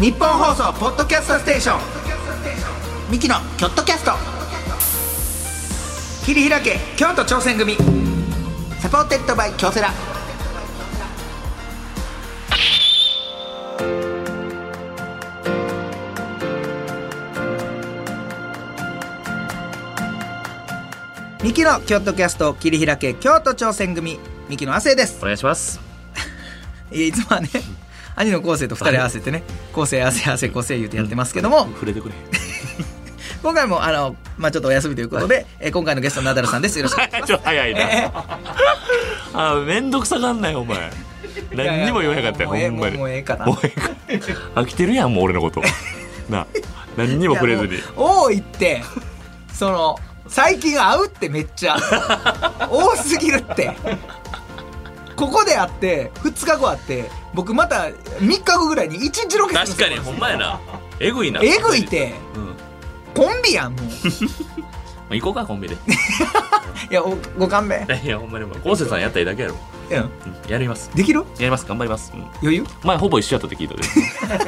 ニッポン放送ポッドキャストステーション。ミキのキョットキャスト。切り開け京都挑戦組。 supported by 京セラ。ミキの京都キャスト切り開け京都挑戦組。ミキの亜生です。お願いします。いつもはね兄の昴生と二人合わせてね昴生亜生亜生昴生言うてやってますけども、触れてくれ。今回もあの、まあ、ちょっとお休みということで、えー今回のゲストナダルさんです。よろしくお願いします。早いな、え あめんどくさがんないお前。何にも言わへんかったよほんまに。もうええかな。もうええか飽きてるやんもう俺のこと。な何にも触れずに。多いってその最近会うってめっちゃ。多すぎるってここで会って2日後会って僕また3日後ぐらいに1日ロケする確かにほんまやな。えぐいなえぐいて。うん、まコンビやんもう。あ、行こうかコンビで。いやおご勘弁。いやほんまにもう昴生さんやったらいいだけやろ、やります。できる？やります。頑張ります、うん、余裕？前ほぼ一緒やったって聞いた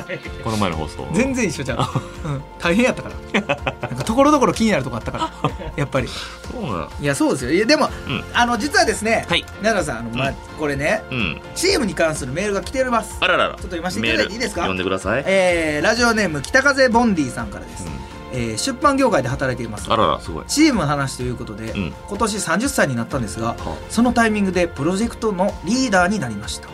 で この前の放送。全然一緒じゃん、うん、大変やったから。なんかところどころ気になるとこあったから。やっぱり。そうなんいやそうですよ。いやでも、うん。あの実はですね、はい。奈良さんあの、まあうん。これねうん。チームに関するメールが来ております。あららら。ちょっと読ませていただいていいですか？メール読んでください、えーラジオネーム北風ボンディさんからです、えー出版業界で働いています。あららすごい。チームの話ということで、ん。今年30歳になったんですがはそのタイミングでプロジェクトのリーダーになりました。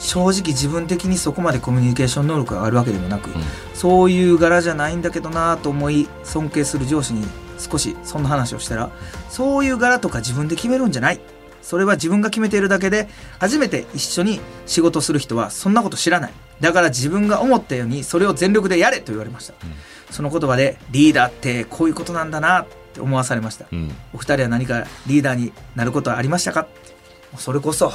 正直自分的にそこまでコミュニケーション能力があるわけでもなく、そういう柄じゃないんだけどなと思い尊敬する上司に少しそんな話をしたらそういう柄とか自分で決めるんじゃない。それは自分が決めているだけで初めて一緒に仕事する人はそんなこと知らないだから自分が思ったようにそれを全力でやれと言われました、その言葉でリーダーってこういうことなんだなって思わされました、うん。お二人は何かリーダーになることはありましたか？それこそ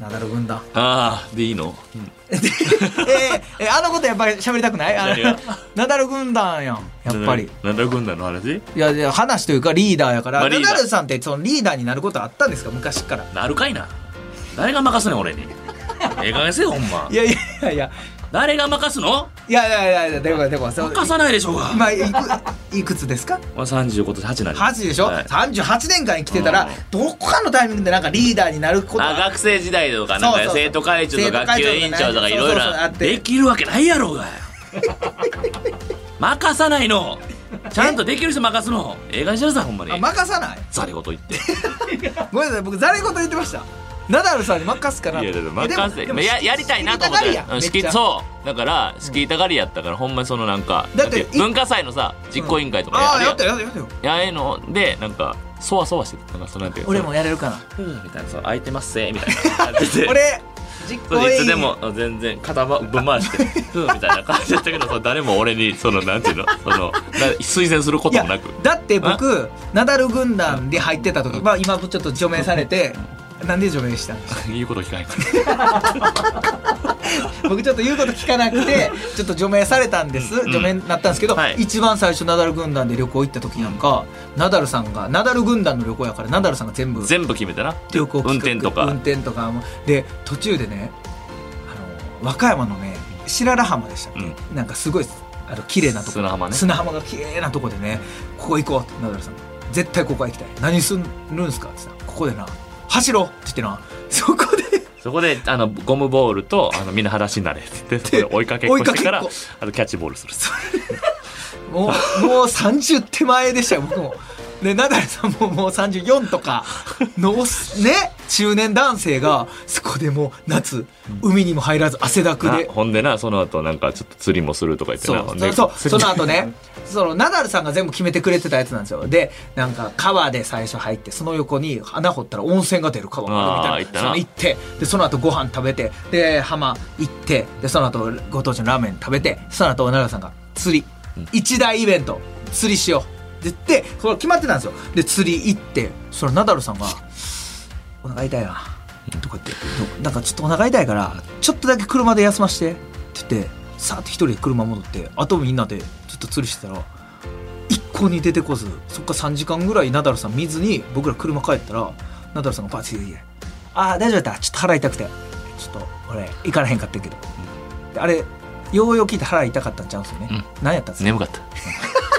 ナダル軍団。ああでいいの、うん。えーえーあのことやっぱり喋りたくない？あナダル軍団やんやっぱり。なんだ軍団の話？いやいや話というかリーダーやから、ナまあリーダルさんってそのリーダーになることあったんですか？昔から。なるかいな。誰が任すねん俺に ええ加減せよほんま。いやいやいや誰が任すの？いやいやいやでもでも任さないでしょうが。今いくいくつですか？まあ30今年8なん8でしょ、はい。38年間生きてたらうん。どこかのタイミングでなんかリーダーになることあが学生時代とかなんか生徒会長とか学級委員長とかいろいろ。できるわけないやろうが。任さないの。ちゃんとできる人任すの。え？え加減にしなさいほんまに。あ任さない？ざれ言言って。ごめんなさい僕ざれ言言ってましたナダルさんに任すかなといやだからえでも任せでもややりたいなと思ったがりやんうん仕切めっちゃ。そう。だから仕切りたがりやったからほんまにそのなんかだってなん文化祭のさ実行委員会とかああややるやん。ったよやったよやったよやああいうのでなんかそわそわしてたなんかそのなんていうの俺もやれるかな。ふうみたいなそう空いてますせみたいな。感じで俺実そう行委員。いつでも全然肩ばぶん回してふうみたいな感じだったけど そう誰も俺にそのなんていうのそのな推薦するこいやともなく。だって僕ナダル軍団で入ってた時まあ今ちょっと除名されてなんで除名した？んですかいいこと聞かないから。僕ちょっと言うこと聞かなくてちょっと除名されたんです。うん。除名になったんですけど、はい。一番最初ナダル軍団で旅行行った時なんか、ナダルさんがナダル軍団の旅行やからナダルさんが全部全部決めてな。旅行運転とか。運転とかもで途中でねあの和歌山のね白良浜でしたっけ、うん。なんかすごいあの綺麗なとこ。砂浜ね。砂浜が綺麗なとこでねここ行こうってナダルさん。が絶対ここは行きたい。何するんすかって言ったらここでな走ろうって言ってなそこで。そこであのゴムボールとあのみんな裸足になれって言ってそこで追いかけっこしてからあのキャッチボールする。もうもう30手前でしたよ僕もでナダルさんももう34とかのね 中年男性がそこでもう夏海にも入らず汗だくなでほんでなその後なんかちょっと釣りもするとか言ってそうなそう釣り。その後ね そのナダルさんが全部決めてくれてたやつなんですよ。でなんか川で最初入ってその横に穴掘ったら温泉が出る川があるみたいな。行ってでその後ご飯食べてで浜行ってでその後ご当地のラーメン食べてその後ナダルさんが釣り、一大イベント。釣りしよう言ってそれ決まってたんですよ。で釣り行ってそのナダルさんが「お腹痛いな」とか言って「なんかちょっとお腹痛いからちょっとだけ車で休まして」って言ってさーって一人で車戻ってあとみんなでずっと釣りしてたら一向に出てこずそっから3時間ぐらいナダルさん見ずに僕ら車帰ったらナダルさんがバチッて「ああ大丈夫だった。ちょっと腹痛くて。ちょっと俺行かれへんかったけど、であれようよう聞いて腹痛かったんちゃうんですよね、うん。何やったんですか？眠かった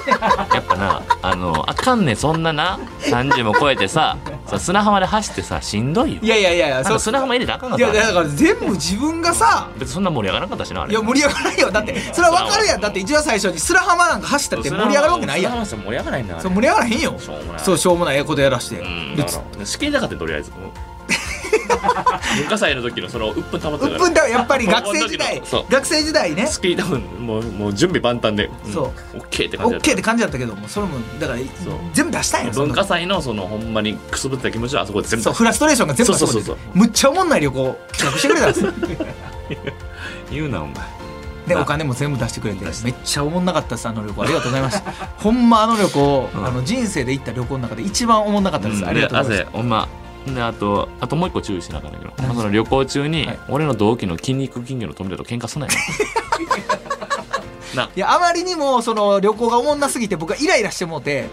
やっぱなあのあかんねんそんなな。30も超えてささ砂浜で走ってさしんどいよ。いやいやいやいやなんか砂浜入れたらあかんかっいやただから全部自分がさ別にそんな盛り上がらなかったしなあれ。いや盛り上がらないよ。だってそれは分かるやん。だって一番最初に砂浜なんか走ったって盛り上がるわけないやん。砂浜盛り上がらないんだそう盛り上がらへんよ。しょうもないそうしょうもないええことやらして、うんでだから仕切りたかったよとりあえず文化祭の時のその鬱憤溜まってうたから。っぷんだやっぱり学生時代。そう。学生時代ね。スキー多分もうもう準備万端で、んそう。オッケーって感オじだった。ッケーって感じだったけどもそれもだから全部出したんやそんな文化祭のそのほんまにくすぶった気持ちはあそこで全部。そうフラストレーションが全部あそこでそうそうそうむっちゃおもんない旅行企画してくれたんですよ。言うなお前。でな。お金も全部出してくれて。めっちゃおもんなかったですあの旅行。ありがとうございました ほんまあの旅行、うん。あの人生で行った旅行の中で一番おもんなかったです、ありがとうございます。汗ほんまであとあともう一個注意しなあかんだけど、まあ、その旅行中に、はい。俺の同期の筋肉金魚の富田と喧嘩すなよ。な いやあまりにもその旅行がおもんなすぎて僕はイライラしてもうて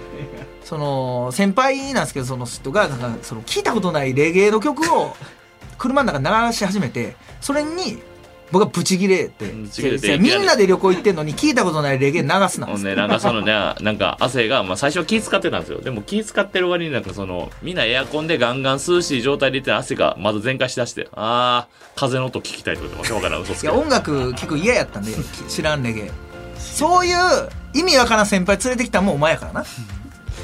その先輩なんですけどその人がなんかその聞いたことないレゲエの曲を車の中で流し始めてそれに僕はブチギレて。ブチギレてみんなで旅行行ってんのに聞いたことないレゲエ流すな。ほんでなんかそのねなんか汗が、まあ、最初は気使ってたんですよ。でも気使ってる割になんかそのみんなエアコンでガンガン涼しい状態でいて汗がまず全開しだしてあー風の音聞きたいってことわからん嘘つけ。いや音楽聞く嫌やったんでき知らんレゲエ。そういう意味わからん先輩連れてきたのもお前やからな。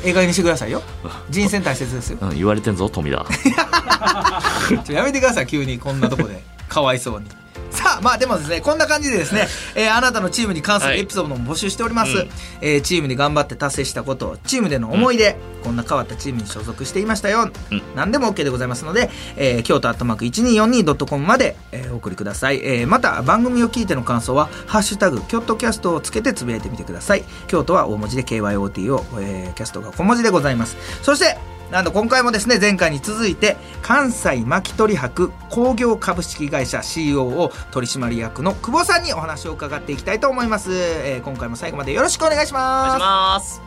ええ加減にしてくださいよ。人選大切ですよ。うん、言われてんぞ富田。やめてください急に。こんなとこで。かわいそうにさあまあでもですねこんな感じでですね、えーあなたのチームに関するはい。エピソードも募集しております、うん。えーチームに頑張って達成したことチームでの思い出、こんな変わったチームに所属していましたよ、うん。何でも OK でございますので、えー京都アットマーク 1242.com まで、えーお送りください、えーまた番組を聞いての感想は「ハッシュタグ京都キャスト」をつけてつぶやいてみてください。京都は大文字で KYOT を、えーキャストが小文字でございます。そしてなんと今回もですね前回に続いて関西巻取博工業株式会社 COO 取締役の久保さんにお話を伺っていきたいと思います、えー今回も最後までよろしくお願いしお願いします。ます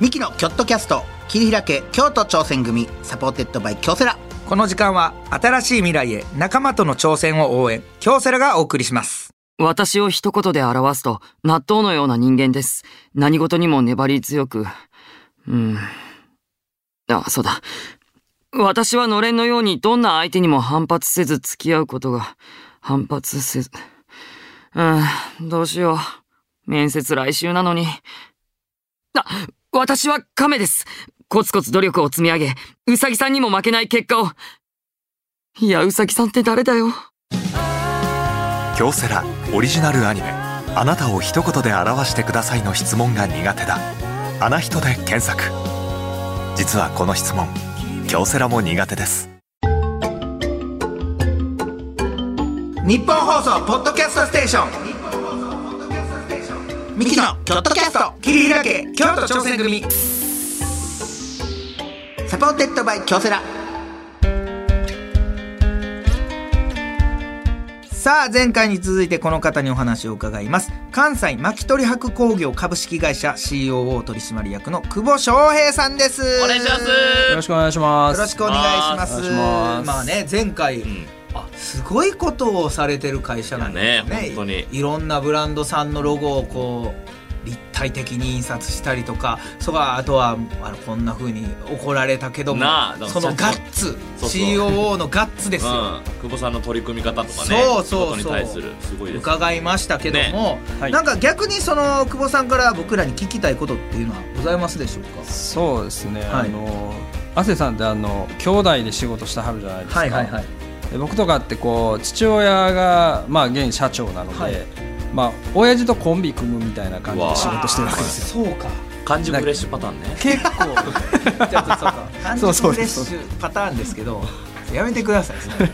ミキのキョットキャスト切り開け京都挑戦組 supported by 京セラこの時間は新しい未来へ仲間との挑戦を応援京セラがお送りします私を一言で表すと、納豆のような人間です。何事にも粘り強く。うん。あ、そうだ。私はのれんのようにどんな相手にも反発せず付き合うことが、反発せず。うん、どうしよう。面接来週なのに。あ、私は亀です。コツコツ努力を積み上げ、うさぎさんにも負けない結果を。いや、うさぎさんって誰だよ。京セラオリジナルアニメ「あなたを一言で表してください」の質問が苦手だ「あな人」で検索。実はこの質問京セラも苦手です。ニッポン放送ポッドキャストステーション。ミキのキョットキャスト切り開け京都挑戦組 supported by 京セラ。さあ前回に続いてこの方にお話を伺います。関西巻取箔工業株式会社 COO 取締役の久保翔平さんです。お願いします。よろしくお願いします。よろしくお願いします。まあね前回、ん。あすごいことをされてる会社なんですね。ね本当に。いろんなブランドさんのロゴをこう立体的に印刷したりとかそこはあとはあのこんな風に怒られたけどもそのガッツそうそう。COO のガッツですよ、うん、久保さんの取り組み方とかねそうそうそう。仕事に対するすごいです伺いましたけども、はい。なんか逆にその久保さんから僕らに聞きたいことっていうのはございますでしょうか？そうですね。はい。あの亜生さんってあの兄弟で仕事してはるじゃないですか。はいはいはい。で僕とかってこう父親がまあ現社長なので、はいまあ親父とコンビ組むみたいな感じで仕事してるわけですよ。そうか。漢字フレッシュパターンね。結構。ちょっとそうか漢字そう。そうフレッシュパターンですけどやめてくださいそれ。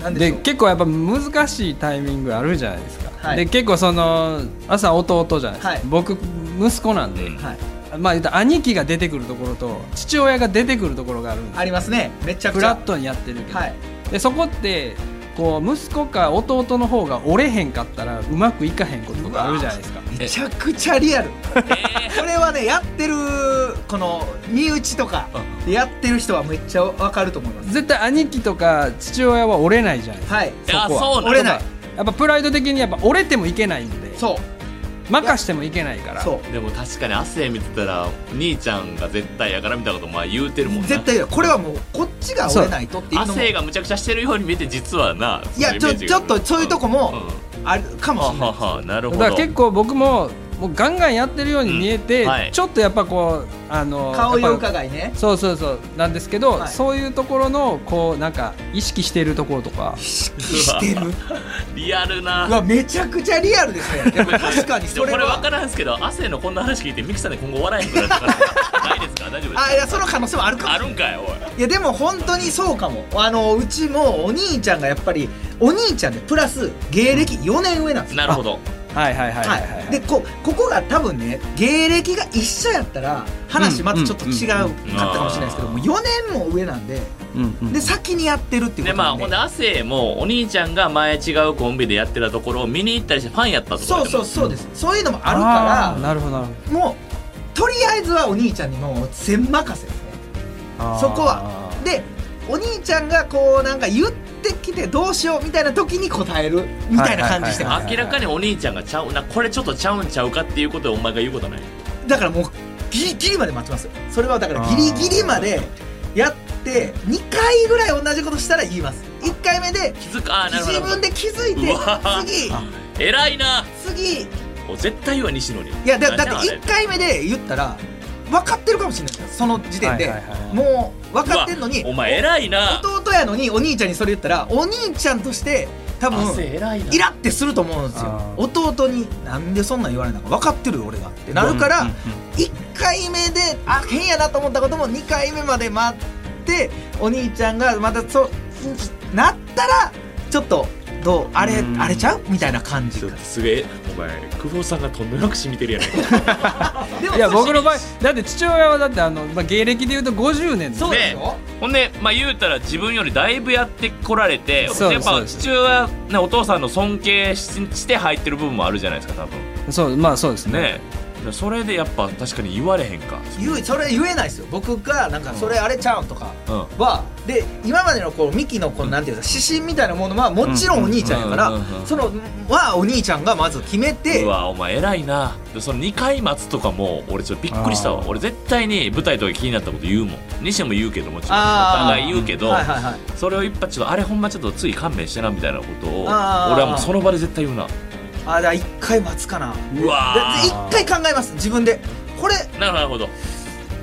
なんで結構やっぱ難しいタイミングあるじゃないですか。はい。で結構その朝弟じゃないですか。はい。僕息子なんで、うんはい。まあ兄貴が出てくるところと父親が出てくるところがあるんですよ。ありますね。めちゃくフちゃ。ラットにやってるけど、はい。でそこってこう息子か弟の方が折れへんかったらうまくいかへんこととかあるじゃないですか。めちゃくちゃリアル。えこれはねやってるこの身内とかでやってる人はめっちゃわかると思います。絶対兄貴とか父親は折れないじゃないですか。はい。そこは。そうなん折れないやっぱプライド的にやっぱ折れてもいけないんで。そう任してもいけないから。そう。でも確かに亜生見てたら兄ちゃんが絶対やからみたいなことまあ言うてるもんな。絶対これはもうこっちが折れないとっていう亜のも。生がむちゃくちゃしてるように見えて実はないやちょちょっとそういうとこもあるかもはしれないははなるほだからど結構僕ももうガンガンやってるように見えて、うん。はい。ちょっとやっぱこうあの顔色やっぱ伺いね。そうそうそう。なんですけど、はい。そういうところのこうなんか意識しているところとか。意識してる？リアルな。うわめちゃくちゃリアルですね。でも確かにでもこれそれは。分からんすけど亜生のこんな話聞いてミキさんで今後笑えへんくなるとかな。いですか？大丈夫ですか？あいやその可能性もあるかも。あるんかいおい。いやでも本当にそうかも。あのうちもお兄ちゃんがやっぱりお兄ちゃんでプラス芸歴4年上なんですよ。なるほどはいはいはいはいはい、はい、でこここが多分ね芸歴が一緒やったら話またちょっと違うかったかもしれないですけども4年も上なんでで先にやってるっていうでまあほんで。亜生もお兄ちゃんが前違うコンビでやってたところを見に行ったりしてファンやったとかそうそうそうです、そういうのもあるかなるほどなるほらもうとりあえずはお兄ちゃんにもう全任せですね。どそこは。でお兄ちゃんがこうなんか言ってきてどうしようみたいな時に答えるみたいな感じして明らかにお兄ちゃんがちゃうなこれちょっとちゃうんちゃうかっていうことでお前が言うことない？だからもうギリギリまで待ちます。よそれはだからギリギリまでやって2回ぐらい同じことしたら言います。1回目で気づかあーなるほど自分で気づいうてわ次。偉いな。次。いもう絶対言うわ西野に。やだだって何やあれ1回目で言ったら分かってるかもしれない。ですよその時点で。はいはいはいもう分かってんのにお前偉いな。弟やのにお兄ちゃんにそれ言ったらお兄ちゃんとして多分イラってすると思うんですよ。弟になんでそんなん言われなのか分かってるよ俺がって。なるから、うんうん。うん1回目であ変やなと思ったことも2回目まで待ってお兄ちゃんがまたそうなったらちょっとどう？あれうん。あれちゃう？みたいな感じちょっとすげえ。お前久保さんがとんでもなく染みてるやないかいや僕の場合だって父親はだってあの、まあ、芸歴でいうと50年ですそうでしょ、ほんでまあ言うたら自分よりだいぶやってこられてやっぱ父親ねお父さんの尊敬しして入ってる部分もあるじゃないですか多分。そうまあそうですね。ねそれでやっぱ確かに言われへんか。言うそれ言えないですよ。僕がなんかそれあれちゃうんとかうん。はで今までのこうミキのこのなんていうか指針みたいなものはもちろんお兄ちゃんやからそのはお兄ちゃんがまず決めてうわお前偉いな。でその2回待つとかも俺ちょっとびっくりしたわ。俺絶対に舞台とか気になったこと言うもん。西野も言うけどもちろん。お互い言うけど、はいはいはい。それを一発ちょっとあれほんまちょっとつい勘弁してなみたいなことを俺はもうその場で絶対言うなあじゃあ一回待つかな。うわ一回考えます。自分で。これなるほど。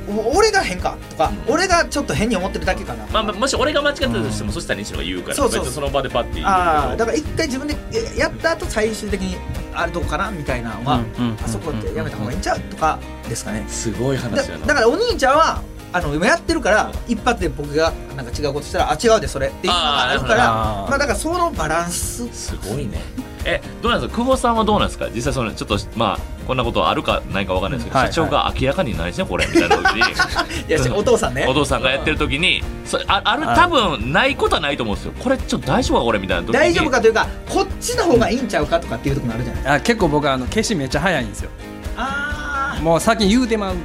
お俺が変か？とか、俺がちょっと変に思ってるだけかな、まあ、まあもし俺が間違ってたとしても、そしたら西野が言うから。そうそうその場でパッて言う。ああだから一回自分でえやった後最終的にあれどこかなみたいなのは、うんうんあそこってやめた方がいいんちゃうとかですかね。すごいだ話やな。だからお兄ちゃんはあの今やってるから一発で僕がなんか違うことしたらあ違うでそれっていうのがあるからまあだからそのバランス。すごいねえどうなんですか？久保さんはどうなんですか？実際そのちょっとまあこんなことあるかないかわかんないですけど、はいはい。社長が明らかに何してんこれみたいな時に。いやお父さんね。お父さんがやってる時にそあある多分ないことはないと思うんですよ。これちょっと大丈夫かこれみたいな時に。大丈夫かというかこっちの方がいいんちゃうかとかっていうところもあるじゃないあ結構僕あの消しめっちゃ早いんですよあもう先に言うてまう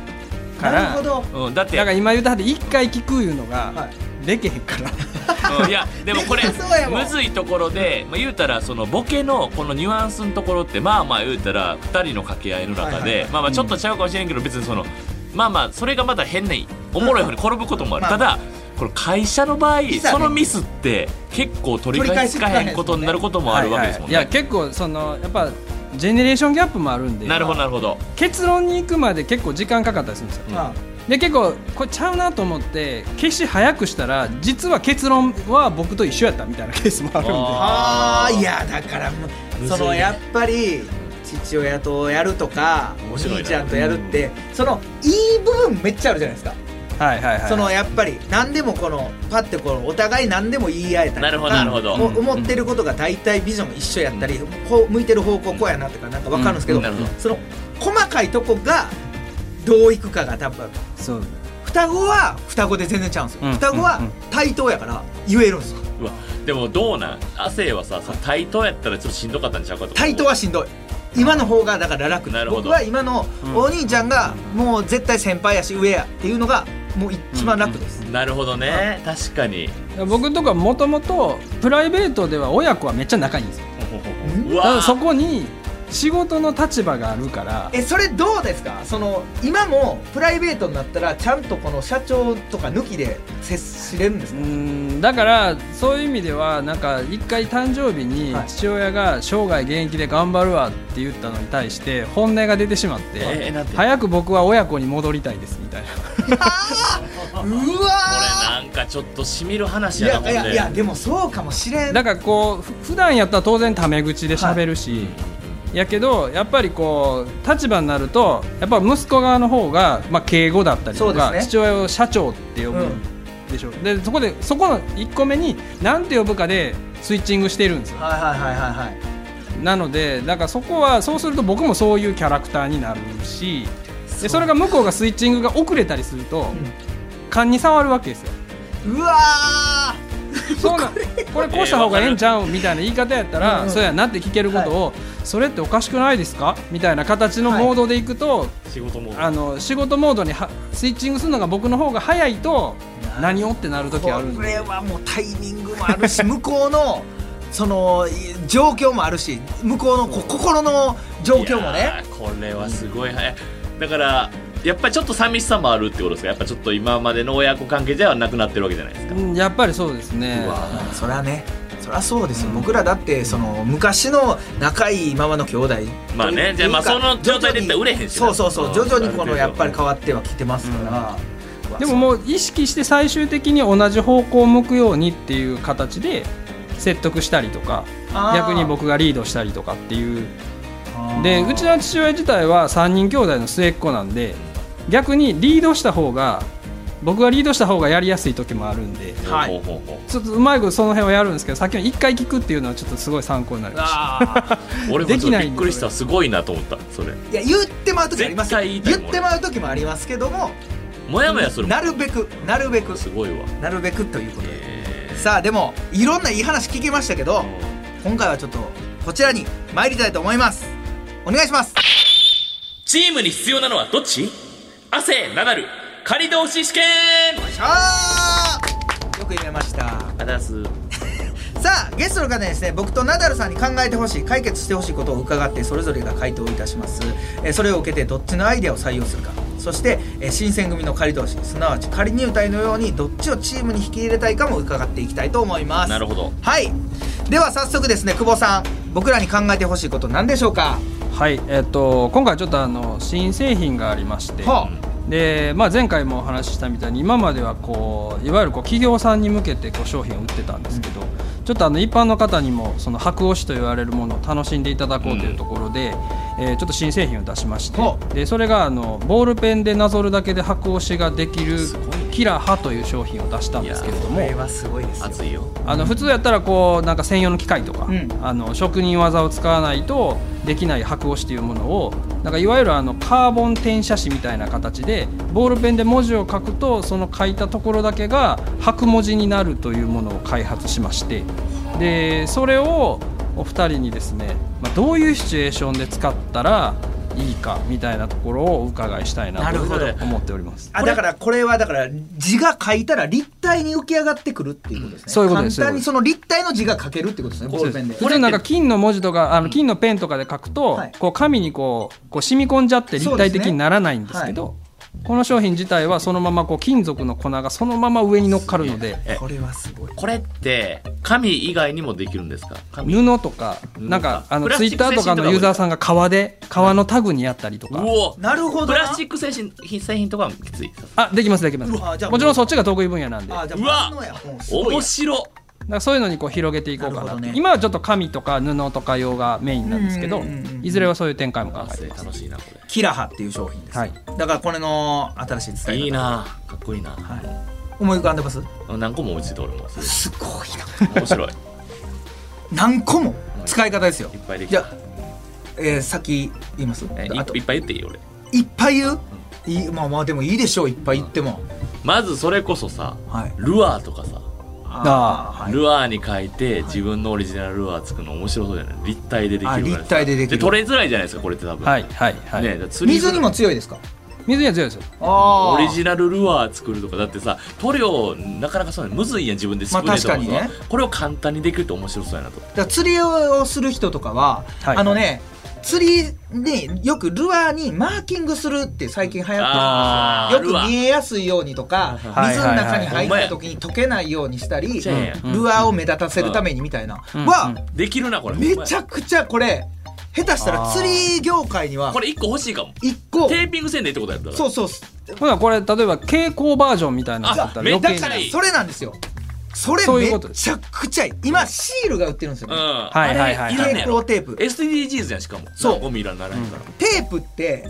あからなるほどうん、だってだから今言うたはって一回聞くいうのはがいできへんから。うんいやでもこれむずいところで、まあ、言うたらそのボケのこのニュアンスのところってまあまあ言うたら2人の掛け合いの中はいはいはい。でまあまあちょっとちゃうかもしれんけど別にそのまあまあそれがまた変なおもろい方に転ぶこともある、まあただこれ会社の場合、そのミスって結構取り返しつかへんことになることもあるわけですもんね。い。や結構そのやっぱジェネレーションギャップもあるんで。なるほどなるほど。結論に行くまで結構時間かかったりするんですよ。あで結構これちゃうなと思って消し早くしたら実は結論は僕と一緒やったみたいな。ケー。スもあるんであーいやだからそのやっぱり父親とやるとかお面白いな。兄ちゃんとやるってそのいい部分めっちゃあるじゃないですか。はいはいはいそのやっぱり何でもこのパッてこのお互い何でも言い合えたりとかなるほどなるほど。もう思ってることが大体ビジョン一緒やったり、こう向いてる方向こうやなとかなんか分かるんですけど、うん。なるほど。その細かいとこがどういくかが多分。そう。双子は双子で全然ちゃうんですよ、うん。双子はうんうん対等やから言えるんですよ。うわ。でもどうなん？亜生はささ対等やったらちょっとしんどかったんちゃうかと対等はしんどい。今の方がだから楽。なるほど。僕は今のお兄ちゃんがもう絶対先輩やし上やっていうのがもう一番楽です、なるほどね。確かに。僕とかもともとプライベートでは親子はめっちゃ仲いいんですよ。うわただそこに仕事の立場があるからえそれどうですか？その今もプライベートになったらちゃんとこの社長とか抜きで接しれるんですうか、んだからそういう意味ではなんか一回誕生日にはい。父親が生涯現役で頑張るわって言ったのに対して本音が出てしまってえーて？早く僕は親子に戻りたいですみたいな。うこわれなんかちょっとしみる話やないやいやでもそうかもしれん。だからこうふ普段やったら当然タメ口で喋るし、やけどやっぱりこう立場になるとやっぱ息子側の方が、まあ、敬語だったりとか、ね。父親を社長って呼ぶうんでしょ、でそこでそこの1個目に何て呼ぶかでスイッチングしてるんですよ。はいはいはいはいはい。なのでだからそこはそうすると僕もそういうキャラクターになるしでそれが向こうがスイッチングが遅れたりすると、勘に触るわけですよ。うわそうなんこれこうした方がええんちゃうみたいな言い方やったら、うんうん。そうやなって聞けることを、それっておかしくないですか？みたいな形のモードでいくと、仕事もあの仕事モードにはスイッチングするのが僕の方が早いとー何をってなるこ時あるんでれはもうタイミングもあるし 向こうのそのい状況もあるし向こうのこ心の状況もね。ーこれはすごい。早い。だからやっぱりちょっと寂しさもあるってことですか？やっぱちょっと今までの親子関係ではなくなってるわけじゃないですか。うんやっぱりそうですね。そりゃねそりゃそうですよ、僕らだってその昔の仲いいままの兄弟まあねじゃあまあかその状態で言ったら売れへんしな。そうそうそううん。徐々にこのやっぱり変わってはきてますから、うわでももう意識して最終的に同じ方向を向くようにっていう形で説得したりとか逆に僕がリードしたりとかっていう。でうちの父親自体は3人兄弟の末っ子なんで逆にリードした方が僕がリードした方がやりやすい時もあるんではい。ちょっとうまいことその辺はやるんですけどさっきの1回聞くっていうのはちょっとすごい参考になりましたあ 俺もびっくりした。すごいなと思ったそれ。ーいや言ってまう時あります言ってまう時もありますけどももやもやするなるべくなるべく。すごいわ。なるべくということで。えさあでもいろんないい話聞けましたけど今回はちょっとこちらに参りたいと思います。お願いします。チームに必要なのはどっち？亜生ナダル仮同士試験。あー。よく言えました。あだす。さあゲストの方にですね僕とナダルさんに考えてほしい解決してほしいことを伺ってそれぞれが回答いたします、えーそれを受けてどっちのアイデアを採用するか。そして、えー新選組の仮同士すなわち仮入隊のようにどっちをチームに引き入れたいかも伺っていきたいと思います。なるほど。はい。では早速ですね久保さん僕らに考えてほしいこと何でしょうか？はいえっと今回ちょっとあの新製品がありましてはで、まあ、前回もお話ししたみたいに今まではこういわゆるこう企業さんに向けてこう商品を売ってたんですけど、ちょっとあの一般の方にもその白押しと言われるものを楽しんでいただこうというところで、えーちょっと新製品を出しましてほでそれがあのボールペンでなぞるだけで白押しができるキラハという商品を出したんですけれどもこれはすごいですよ。熱いよ。あの普通やったらこうなんか専用の機械とか、うん。あの職人技を使わないとできない白押しというものをなんかいわゆるあのカーボン転写紙みたいな形でボールペンで文字を書くとその書いたところだけが白文字になるというものを開発しましてでそれをお二人にですね、まあ、どういうシチュエーションで使ったらいいかみたいなところをお伺いしたいなと思っております。あだからこれはだから字が書いたら立体に浮き上がってくるっていうことですね、そういうことです簡単にその立体の字が書けるってことですねボールペンで。普通なんか金の文字とかあの金のペンとかで書くと、はい。こう紙にこうこう染み込んじゃって立体的にならないんですけどこの商品自体はそのままこう金属の粉がそのまま上に乗っかるのでえこれはすごい。これって紙以外にもできるんですか？紙。布とか布なんかあのツイッターとかのユーザーさんが革で革のタグにやったりとか。うおなるほどな。プラスチック製品製品とかはきついあできますできます。もちろんそっちが得意分野なんで。うわ面白らそういうのにこう広げていこうかなね。今はちょっと紙とか布とか用がメインなんですけどうんうんうんうん。いずれはそういう展開も考えてます楽しいなこキラハっていう商品です、はい。だからこれの新しい伝え方れいいなかっこいいな、はい。思い浮かんでます？何個も思いついて俺もす。すごいな。面白い。い っ何個も？使い方ですよ。ぱいできた。じゃあ、えー、先言います？えあと。いいっぱい言っていい俺。いっぱい言う？いいまあまあでもいいでしょういっぱい言っても。まずそれこそさはい。ルアーとかさあはい。ルアーに書いて自分のオリジナルルアー作るの面白そうじゃない立体でできるからあ立体でできる。取れづらいじゃないですかこれって多分。はいはいはい、ね釣り水にも強いですか？水には強いですよ。あオリジナルルアー作るとか。だってさ塗料なかなかそうむずいやん自分でスプレーとかまあ確かにね。これを簡単にできると面白そうやなと。だ釣りをする人とかは、はい。あのね釣りによくルアーにマーキングするって最近流行ってるんですよ。よく見えやすいようにとかはい水の中に入はいった時に溶けないようにしたりルアーを目立たせるためにみたいな。うん。はできるなこれ。めちゃくちゃこれ下手したら釣り業界にはこれ一個欲しいかも。一個。テーピングせんでいいってことやったら。そうそう。ほなこれ例えば蛍光バージョンみたいなのだったららそれなんですよそれめちゃくちゃいい。今シールが売ってるんですよ。うん。ねはいはいはい。蛍あれいテープ。SDGs やんしかも。そう。ゴミいらんならへん。から、テープって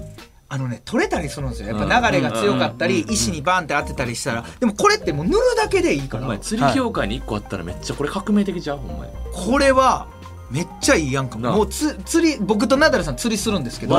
あのね取れたりするんですよ。やっぱ流れが強かったり石にバンって当てたりしたら。でもこれってもう塗るだけでいいから。お前釣り業界に一個あったらめっちゃこれ革命的じゃんほんまに。これはめっちゃいいやんかも。うつ釣り僕とナダルさん釣りするんですけど。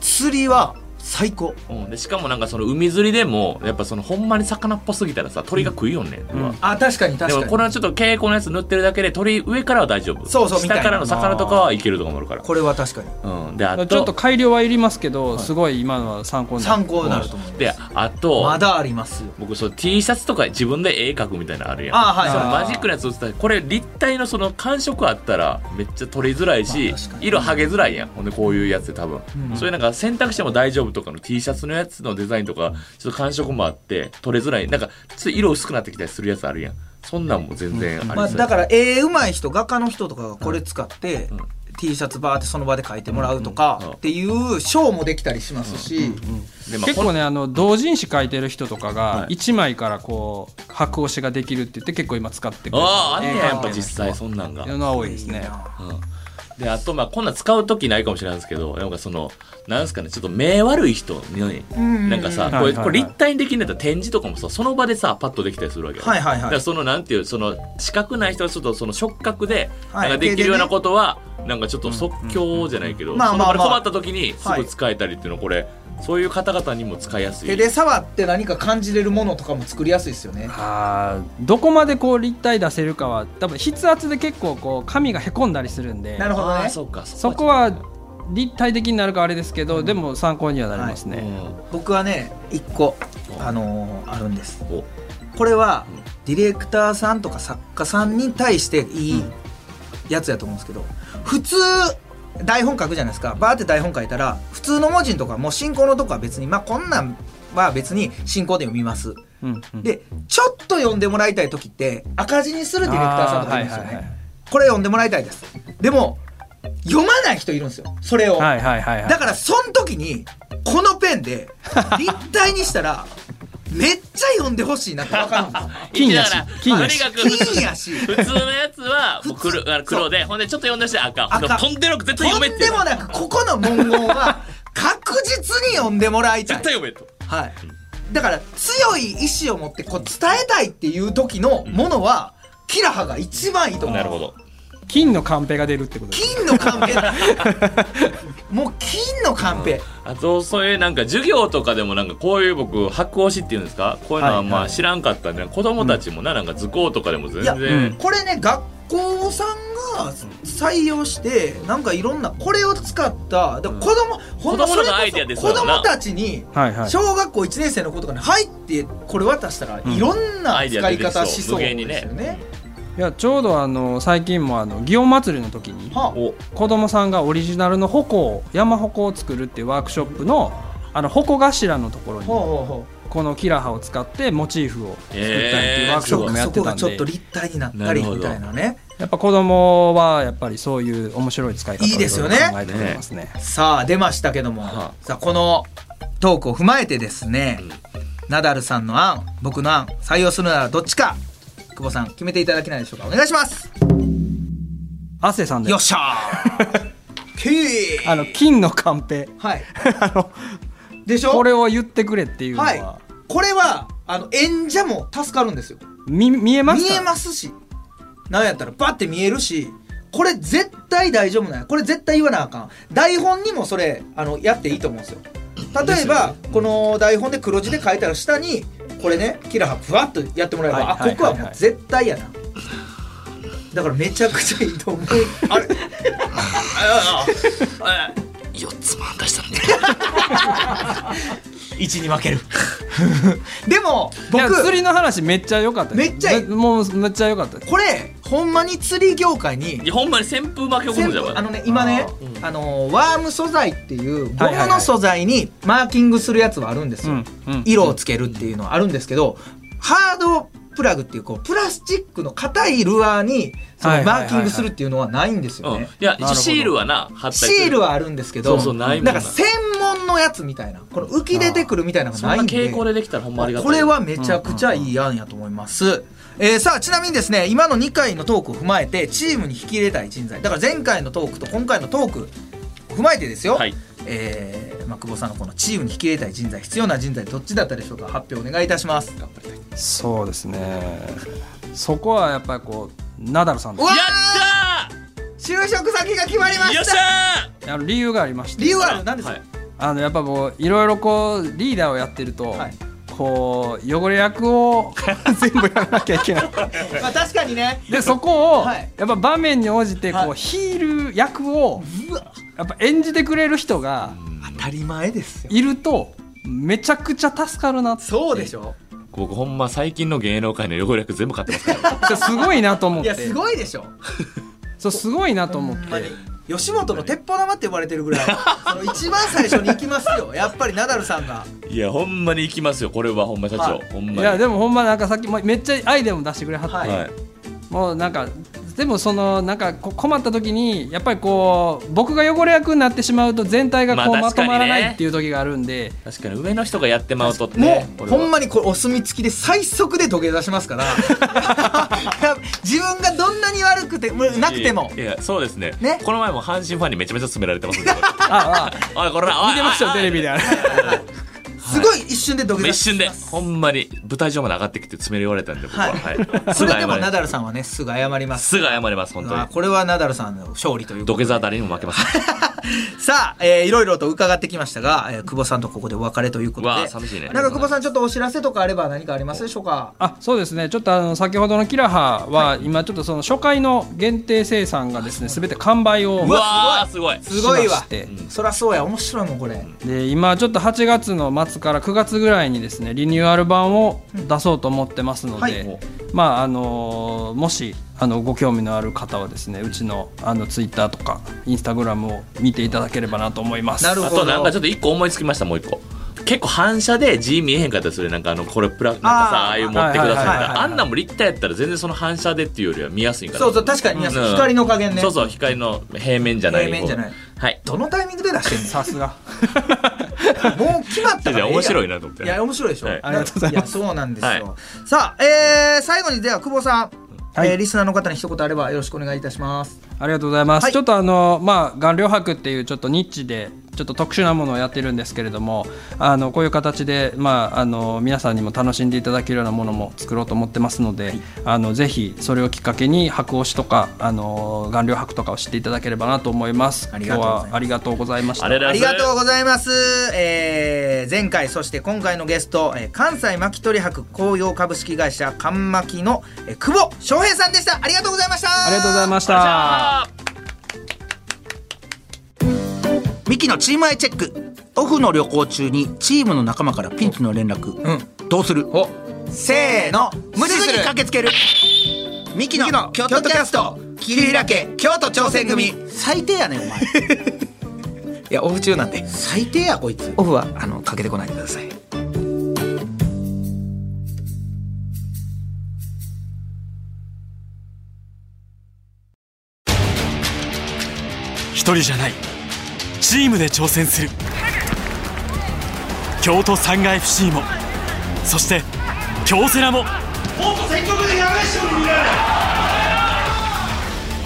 釣りは最高。うん、でしかもなんかその海釣りでもやっぱそのほんまに魚っぽすぎたらさ鳥が食いよん。ねん、うんあ確かに確でかに。もこれはちょっと蛍光のやつ塗ってるだけで鳥上からは大丈夫。そうそう下からの魚とかはいけるとかもあるからこれは確かに。うん。であとちょっと改良はいりますけど、すごい今のは参考になる。参考になると思うであと、まだありますよ。僕そう T シャツとか自分で絵描くみたいなのあるやん。あはい。そのはいマジックのやつ売ってたらこれ立体のその感触あったらめっちゃ取りづらいし、まあ色剥げづらいやん。ほんでこういうやつで多分、うん。そういうなんか洗濯しても大丈夫とかの T シャツのやつのデザインとかちょっと感触もあって取れづらい。なんかちょっと色薄くなってきたりするやつあるやん。そんなんも全然ありそう。まあ、だから絵うまい人画家の人とかがこれ使って、うん。T シャツバーってその場で描いてもらうとかうん。っていうショーもできたりしますし、結構ねあの同人誌書いてる人とかはい。が1枚からこう白押しができるって言って結構今使ってくれる。あああんねややっぱえー実際そんなんが、いうのは多いですね。うんであとまあこんなん使う時ないかもしれないんですけどなんかそのなんですかねちょっと目悪い人にんなんかさこれこれ立体にできんだったら展示とかもさその場でさパッとできたりするわけよ。はいはいはい。だからそのなんていうその視覚ない人はちょっとその触覚ではいなんかできるようなことはなんかちょっと即興じゃないけどその場で困った時にすぐ使えたりっていうのこれそういう方々にも使いやすい。手で触って何か感じれるものとかも作りやすいですよね。あーどこまでこう立体出せるかは多分筆圧で結構こう紙がへこんだりするんで。あなるほどね。ーそうかそこは立体的になるかあれですけど、でも参考にはなりますね、僕はね一個あのーあるんです。お。これはディレクターさんとか作家さんに対していいやつやと思うんですけど普通台本書くじゃないですか。バーって台本書いたら普通の文字とかもう進行のとこは別にまあこんなんは別に進行で読みます。うんうん。でちょっと読んでもらいたい時って赤字にするディレクターさんとかいるんですよね、はいはいはい。これ読んでもらいたいです。でも読まない人いるんですよ。それを、はいはいはいはい。だからその時にこのペンで立体にしたら めっちゃ読んでほしいなって分かるん。ですよ金やしだから金やし。金やし。普通のやつはもう黒あの黒でほんでちょっと読んでして赤。赤。とんでもなく絶対と読めってんでもなくここの文言は確実に読んでもらいたい。絶対読めと。はい。だから強い意志を持ってこう伝えたいっていう時のものはキラハが一番いいと思う。なるほど金のカンペが出るってこと金のカンペ？もう金のカンペ。あとそういうなんか授業とかでもなんかこういう僕白押しっていうんですか？こういうのははいはい。まあ知らんかったんで子供たちもななんか図工とかでも全いや然。これね学校さんが採用してなんかいろんなこれを使ったで子供、ほんま子供のそれこそアイデアです子供たちにはいはい。小学校1年生の子とかに入ってこれ渡したらいろんなアイデア使い方しそうですよ無限にね。いやちょうどあの最近もあの祇園祭りの時に子供さんがオリジナルの矛山矛を作るっていうワークショップのあの矛頭のところにこのキラハを使ってモチーフを作ったりってえーいうワークショップもやってたんで。こがちょっと立体になったりみたいなね。やっぱ子供はやっぱりそういう面白い使い方をいいですよね。考えてくれますね。さあ出ましたけども、はあ。さあこのトークを踏まえてですね、ナダルさんの案僕の案採用するならどっちか久保さん決めていただけないでしょうか。お願いします。亜生さんでよっしゃー。あの金のカンペ。はい。あのでしょ？これを言ってくれっていうのは、はい。これはあの演者も助かるんですよ。み見えます見かえますし。なんやったらバッて見えるし。これ絶対大丈夫なんや。これ絶対言わなあかん。台本にもそれあのやっていいと思うんですよ。例えばこの台本で黒字で書いたら下にこれねキラハふわっとやってもらえば、はいあここはもう絶対やな。だからめちゃくちゃいいと思う。あれ？4つも出したんで1に負ける。でも僕釣りの話めっちゃ良かった。めっちゃいい。めもうめっちゃ良かった。これほんまに釣り業界にいやほんまに旋風巻き起こるんじゃんあのね今ねあのワーム素材っていうゴムの素材にマーキングするやつはあるんですよ、うんうん色をつけるっていうのはあるんですけどハードプラグっていうこうプラスチックの硬いルアーにそのマーキングするっていうのはないんですようん、いね。やシールはな貼ったシールはあるんですけどそうそうなんな。なんか専門のやつみたいなこの浮き出てくるみたいなのそんながないんで傾向でできたらほんまありがたい。これはめちゃくちゃいい案やと思います。えーさあちなみにですね今の2回のトークを踏まえてチームに引き入れたい人材。だから前回のトークと今回のトークを踏まえてですよ、はい。えーまあ、久保さんのこのチームに引き入れたい人材必要な人材どっちだったでしょうか。発表お願いいたします。そうですね。そこはやっぱりこうナダルさんでうわや就職先が決まりまった。ーよっしたあの理由がありまして。理由はある？何ですか、はい。あのやっぱこういろいろこうリーダーをやってると、はいこう汚れ役を 全部やらなきゃいけない。まあ確かにね。でそこを、はい。やっぱ場面に応じてこう、はい。ヒール役をやっぱ演じてくれる人が当たり前ですよ。いるとめちゃくちゃ助かるなって。そうでしょ。僕ほんま最近の芸能界の汚れ役全部買ってますから。すごいなと思って。いやすごいでしょ。そうすごいなと思って吉本の鉄砲玉って呼ばれてるぐらい その一番最初に行きますよ。やっぱりナダルさんが。いやほんまに行きますよこれはほんま社長、はい。ほんまに。いやでもほんまなんかさっきもめっちゃアイデアも出してくれはって、はい。はいもうなんかでもそのなんかこ困った時にやっぱりこう僕が汚れ役になってしまうと全体がこうまあまとまらないっていう時があるんで、確かに上の人がやってまうともね。うほんまにこれお墨付きで最速で土下座しますから。自分がどんなに悪くてなくても。いやいやそうですね。ね？この前も阪神ファンにめちゃめちゃ勧められてますんでああ おいこれおい見てましたよテレビで瞬で土下座一瞬で。ほんまに。舞台上まで上がってきて詰め言われたんで僕は、はい。はい、それでもナダルさんはねすぐ謝ります。すぐ謝ります本当に。あこれはナダルさんの勝利という土下座誰にも負けません さあ、えーいろいろと伺ってきましたが、えー久保さんとここでお別れということで。ー寂しいね。なんか久保さんちょっとお知らせとかあれば何かありますでしょうか？あそうですね。ちょっとあの先ほどのキラハは今ちょっとその初回の限定生産がですね全て完売を。うわーすごい。すごいわしまして。そりゃそうや面白いもんこれ。で今ちょっと8月の末から9月ぐらいにですねリニューアル版を出そうと思ってますので、はい。まああのもしあのご興味のある方はですねうちのあのツイッターとかインスタグラムを見ていただければなと思います。あなるほど。となんかちょっと一個思いつきましたもう一個。結構反射で字見えへんかったりする。なんかあのこれプラなんかさああいう持ってくださいみたいはいはいはいはいな。あんなんも立体やったら全然その反射でっていうよりは見やすいから。そうそう確かに皆さんうん。光の加減ね。そうそう光の平面じゃない。平面じゃない。はい。どのタイミングで出してんの？さすが。もう決まったから。面白いなと思って。いや面白いでしょ、はい。ありがとうございますやそうなんですよ、はい。さあ、えー、最後にでは久保さん、はい。えーリスナーの方に一言あればよろしくお願いいたします。ありがとうございます、はい。ちょっとあのまあ顔料博っていうちょっとニッチでちょっと特殊なものをやってるんですけれどもあのこういう形で、まあ、あの皆さんにも楽しんでいただけるようなものも作ろうと思ってますので、あのぜひそれをきっかけに白押しとかあの顔料博とかを知っていただければなと思います。ありがとうございます。今日はありがとうございました。ありがとううございます、えー前回そして今回のゲスト、えー関西巻き取り博工業株式会社関巻の、えー久保翔平さんでした。ありがとうございました。ありがとうございました。あミキのチームアイチェック。オフの旅行中にチームの仲間からピンチの連絡、うん。どうする？お。せーの。無視すぐに駆けつける。ミキの京都キャスト。切り開け。京都挑戦組。い最低やねんお前。やオフ中なんで。最低やこいつ。オフはあのかけてこないでください。一人じゃないチームで挑戦する。京都サンガ FC もそして京セラも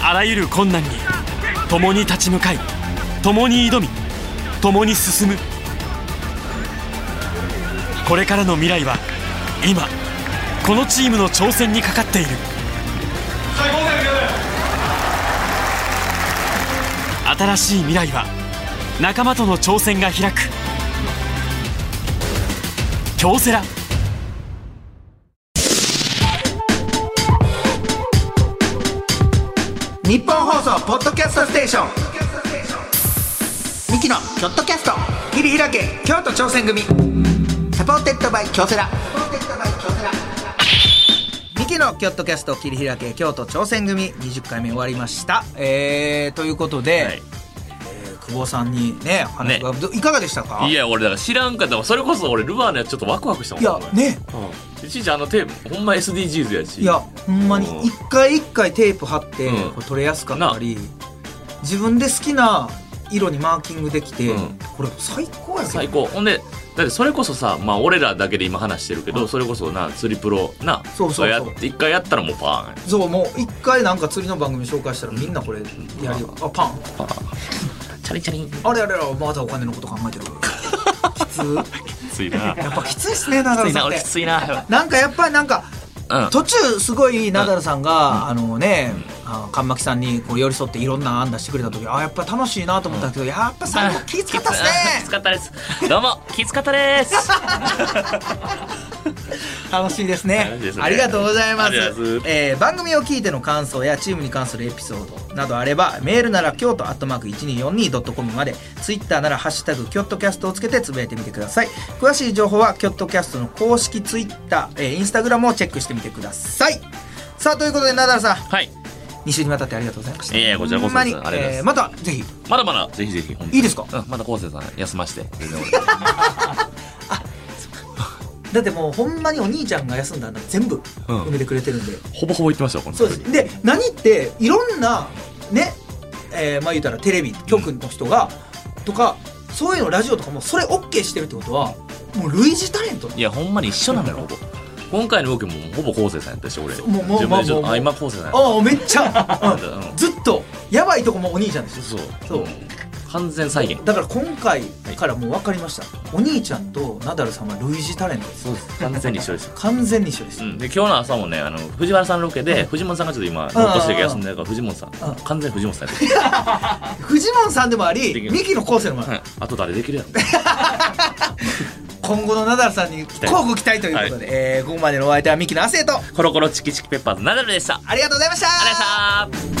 あらゆる困難に共に立ち向かい共に挑み共に進む。これからの未来は今このチームの挑戦にかかっている。新しい未来は仲間との挑戦が開く。京セラ。ニッポン放送ポッドキャストステーション。ミキのキョットキャスト。切り開け京都挑戦組。 supported by 京セラ。ミキのキョットキャスト切り開け京都挑戦組。20回目終わりました。えー、ということで、はい。久保さんにね話が、どいかがでしたか？いや俺だから知らんかったわ。それこそ俺ルアーのやつちょっとワクワクしたもんいやね。うん。いちいちあのテープほんま SDGs やし。いやほんまにうん。一回一回テープ貼って、うん。これ取れやすかったり自分で好きな色にマーキングできて、うん。これ最高や最高。ほんでだってそれこそさまあ俺らだけで今話してるけど、それこそな釣りプロなそうそうそう。やって一回やったらもうパーンそうもう一回なんか釣りの番組紹介したらみんなこれやるよ。あパン。パーンチャリチャリ。ンあれあれあれまだお金のこと考えてる？きつきついな。やっぱきついっすねナダルさんって。俺きついな。なんかやっぱりなんかうん。途中すごいナダルさんが、あのねあ神巻さんにこう寄り添っていろんな案出してくれた時あやっぱ楽しいなと思ったけど、やっぱ最後気使ったっすね。きつかった。です。どうもきつかったです 楽しいですね。ね。ありがとうございます。えー番組を聞いての感想やチームに関するエピソードなどあればメールなら京都アットマーク 1242.com までツイッターなら「ハッシュタグキョットキャスト」をつけてつぶやいてみてください。詳しい情報はキョットキャストの公式ツイッター、えーインスタグラムをチェックしてみてください。さあということでナダルさん。はい。2週にわたってありがとうございました。いえいえこちらこそございます。えーまたぜひ。まだまだぜひぜひ。いいですか？うんまだ昴生さん休まして。全然俺 だってもうほんまにお兄ちゃんが休んだら全部うん。埋めてくれてるんで、ほぼほぼ言ってましたよ本当にそうです。で何っていろんなねえーまあ言うたらテレビ局の人が、とかそういうのラジオとかもそれ OK してるってことはもう類似タレント。いやほんまに一緒なのよほぼ。今回の動きもほぼ昴生さんやったし俺。もうもうもうもう。あ今昴生さんやああめっちゃ、うん。うん。ずっと。やばいとこもお兄ちゃんですよ。そう。そう完全再現。だから今回からもう分かりました、お兄ちゃんとナダルさんは類似タレントです。そうです。完全に一緒です完全に一緒です、うん、で今日の朝もねあの藤原さんのロケで、藤本さんがちょっと今ロットして休んでるから藤本さん、うん。完全に藤本さんやってる、フジモンさんでもありミキの昴生でもある。はい。あと誰できるやろ。今後のナダルさんに 交互期待ということで、えーここまでのお相手はミキの亜生とコロコロチキチキペッパーズナダルでした。ありありがとうございました。がとうございました